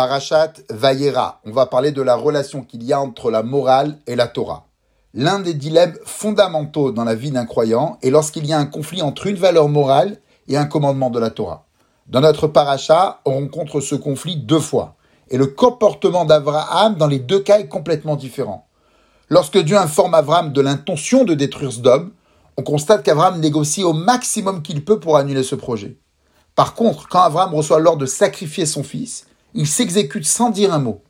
Parashat Vayera, on va parler de la relation qu'il y a entre la morale et la Torah. L'un des dilemmes fondamentaux dans la vie d'un croyant est lorsqu'il y a un conflit entre une valeur morale et un commandement de la Torah. Dans notre paracha, on rencontre ce conflit deux fois. Et le comportement d'Abraham dans les deux cas est complètement différent. Lorsque Dieu informe Abraham de l'intention de détruire Sdom, on constate qu'Abraham négocie au maximum qu'il peut pour annuler ce projet. Par contre, quand Abraham reçoit l'ordre de sacrifier son fils, il s'exécute sans dire un mot.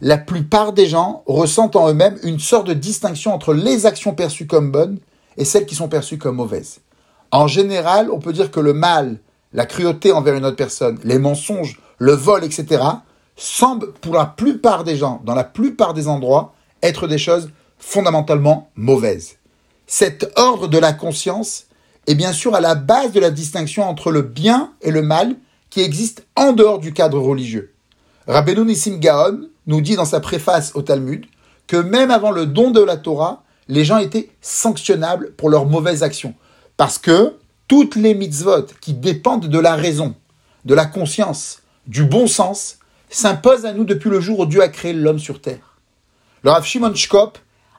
La plupart des gens ressentent en eux-mêmes une sorte de distinction entre les actions perçues comme bonnes et celles qui sont perçues comme mauvaises. En général, on peut dire que le mal, la cruauté envers une autre personne, les mensonges, le vol, etc., semblent pour la plupart des gens, dans la plupart des endroits, être des choses fondamentalement mauvaises. Cet ordre de la conscience est bien sûr à la base de la distinction entre le bien et le mal qui existe en dehors du cadre religieux. Rabbeinu Nissim Gaon nous dit dans sa préface au Talmud que même avant le don de la Torah, les gens étaient sanctionnables pour leurs mauvaises actions. Parce que toutes les mitzvot qui dépendent de la raison, de la conscience, du bon sens, s'imposent à nous depuis le jour où Dieu a créé l'homme sur terre. Le Rav Shimon Shkop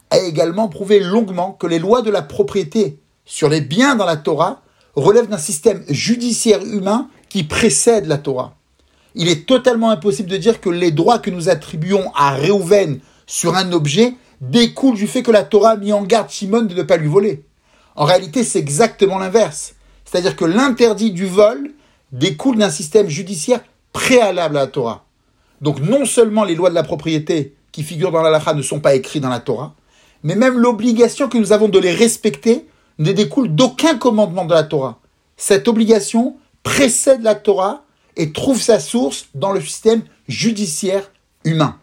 a également prouvé longuement que les lois de la propriété sur les biens dans la Torah relèvent d'un système judiciaire humain qui précède la Torah. Il est totalement impossible de dire que les droits que nous attribuons à Réhouven sur un objet découlent du fait que la Torah a mis en garde Shimon de ne pas lui voler. En réalité, c'est exactement l'inverse. C'est-à-dire que l'interdit du vol découle d'un système judiciaire préalable à la Torah. Donc non seulement les lois de la propriété qui figurent dans la ne sont pas écrites dans la Torah, mais même l'obligation que nous avons de les respecter ne découle d'aucun commandement de la Torah. Cette obligation précède la Torah et trouve sa source dans le système judiciaire humain.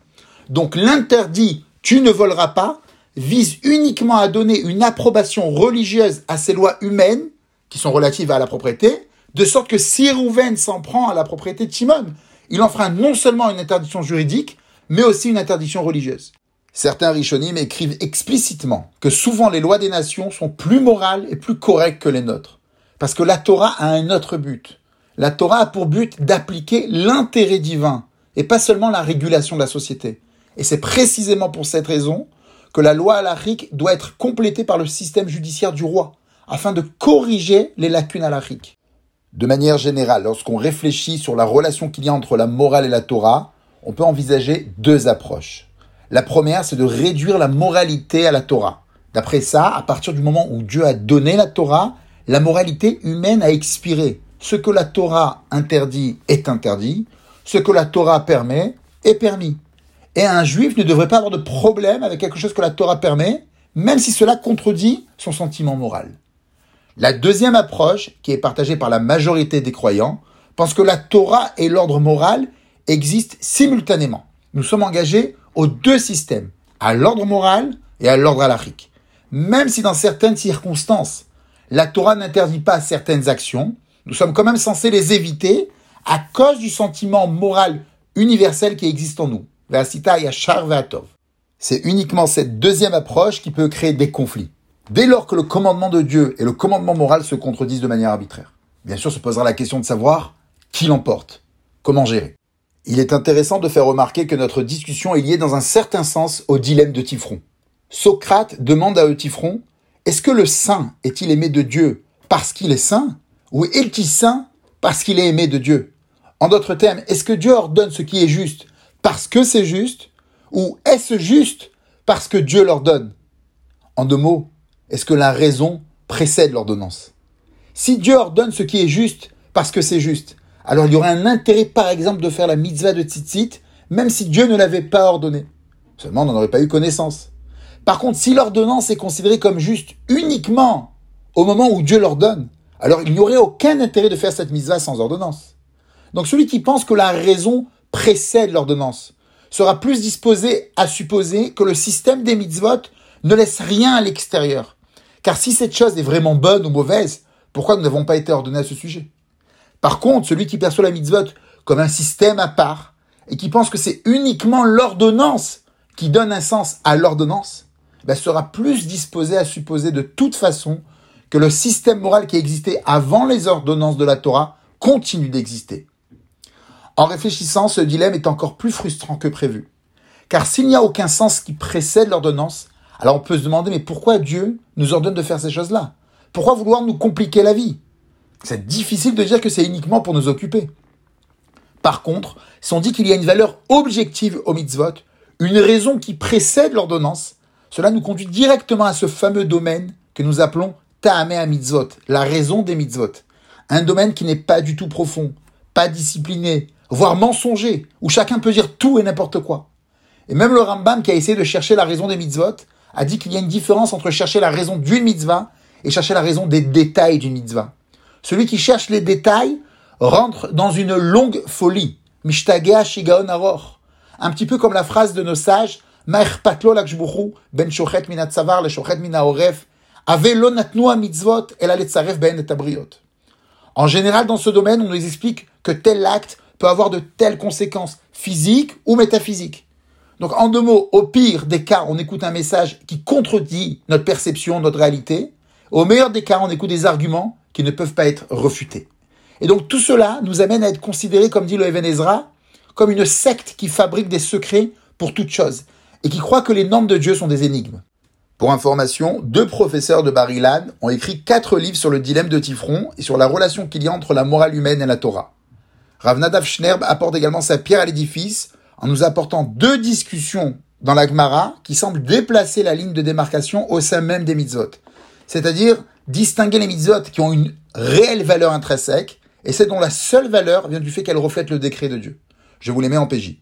Donc l'interdit tu ne voleras pas vise uniquement à donner une approbation religieuse à ces lois humaines qui sont relatives à la propriété, de sorte que si Rouven s'en prend à la propriété de Timon, il enfreint non seulement une interdiction juridique, mais aussi une interdiction religieuse. Certains Rishonim écrivent explicitement que souvent les lois des nations sont plus morales et plus correctes que les nôtres. Parce que la Torah a un autre but. La Torah a pour but d'appliquer l'intérêt divin et pas seulement la régulation de la société. Et c'est précisément pour cette raison que la loi halachique doit être complétée par le système judiciaire du roi, afin de corriger les lacunes halachiques. De manière générale, lorsqu'on réfléchit sur la relation qu'il y a entre la morale et la Torah, on peut envisager deux approches. La première, c'est de réduire la moralité à la Torah. D'après ça, à partir du moment où Dieu a donné la Torah, la moralité humaine a expiré. Ce que la Torah interdit est interdit, ce que la Torah permet est permis. Et un juif ne devrait pas avoir de problème avec quelque chose que la Torah permet, même si cela contredit son sentiment moral. La deuxième approche, qui est partagée par la majorité des croyants, pense que la Torah et l'ordre moral existent simultanément. Nous sommes engagés aux deux systèmes, à l'ordre moral et à l'ordre halachique. Même si dans certaines circonstances, la Torah n'interdit pas certaines actions, nous sommes quand même censés les éviter à cause du sentiment moral universel qui existe en nous. C'est uniquement cette deuxième approche qui peut créer des conflits. Dès lors que le commandement de Dieu et le commandement moral se contredisent de manière arbitraire. Bien sûr, se posera la question de savoir qui l'emporte, comment gérer. Il est intéressant de faire remarquer que notre discussion est liée dans un certain sens au dilemme de Tifron. Socrate demande à Eutyphron est-ce que le saint est-il aimé de Dieu parce qu'il est saint ou est-il saint parce qu'il est aimé de Dieu? En d'autres termes, est-ce que Dieu ordonne ce qui est juste parce que c'est juste ou est-ce juste parce que Dieu l'ordonne? En deux mots, est-ce que la raison précède l'ordonnance? Si Dieu ordonne ce qui est juste parce que c'est juste, alors il y aurait un intérêt par exemple de faire la mitzvah de tzitzit même si Dieu ne l'avait pas ordonné. Seulement on n'en aurait pas eu connaissance. Par contre, si l'ordonnance est considérée comme juste uniquement au moment où Dieu l'ordonne, alors il n'y aurait aucun intérêt de faire cette mise-là sans ordonnance. Donc celui qui pense que la raison précède l'ordonnance sera plus disposé à supposer que le système des mitzvot ne laisse rien à l'extérieur. Car si cette chose est vraiment bonne ou mauvaise, pourquoi nous n'avons pas été ordonnés à ce sujet? Par contre, celui qui perçoit la mitzvot comme un système à part et qui pense que c'est uniquement l'ordonnance qui donne un sens à l'ordonnance, ben, sera plus disposé à supposer de toute façon que le système moral qui existait avant les ordonnances de la Torah continue d'exister. En réfléchissant, ce dilemme est encore plus frustrant que prévu. Car s'il n'y a aucun sens qui précède l'ordonnance, alors on peut se demander mais pourquoi Dieu nous ordonne de faire ces choses-là? Pourquoi vouloir nous compliquer la vie? C'est difficile de dire que c'est uniquement pour nous occuper. Par contre, si on dit qu'il y a une valeur objective au mitzvot, une raison qui précède l'ordonnance, cela nous conduit directement à ce fameux domaine que nous appelons Ta'ameh à mitzvot, la raison des mitzvot. Un domaine qui n'est pas du tout profond, pas discipliné, voire mensonger, où chacun peut dire tout et n'importe quoi. Et même le Rambam qui a essayé de chercher la raison des mitzvot a dit qu'il y a une différence entre chercher la raison d'une mitzvah et chercher la raison des détails d'une mitzvah. Celui qui cherche les détails rentre dans une longue folie. Mishtagea shigaon aror. Un petit peu comme la phrase de nos sages, ben shochet le shochet mitzvot ben En général, dans ce domaine, on nous explique que tel acte peut avoir de telles conséquences physiques ou métaphysiques. Donc, en deux mots, au pire des cas, on écoute un message qui contredit notre perception, notre réalité. Au meilleur des cas, on écoute des arguments qui ne peuvent pas être refutés. Et donc, tout cela nous amène à être considérés, comme dit le Even Ezra, comme une secte qui fabrique des secrets pour toute chose et qui croit que les normes de Dieu sont des énigmes. Pour information, deux professeurs de Barilan ont écrit quatre livres sur le dilemme de Tifron et sur la relation qu'il y a entre la morale humaine et la Torah. Rav Nadav Schnerb apporte également sa pierre à l'édifice en nous apportant deux discussions dans la Gemara qui semblent déplacer la ligne de démarcation au sein même des mitzvot. C'est-à-dire distinguer les mitzvot qui ont une réelle valeur intrinsèque et celles dont la seule valeur vient du fait qu'elles reflètent le décret de Dieu. Je vous les mets en PJ.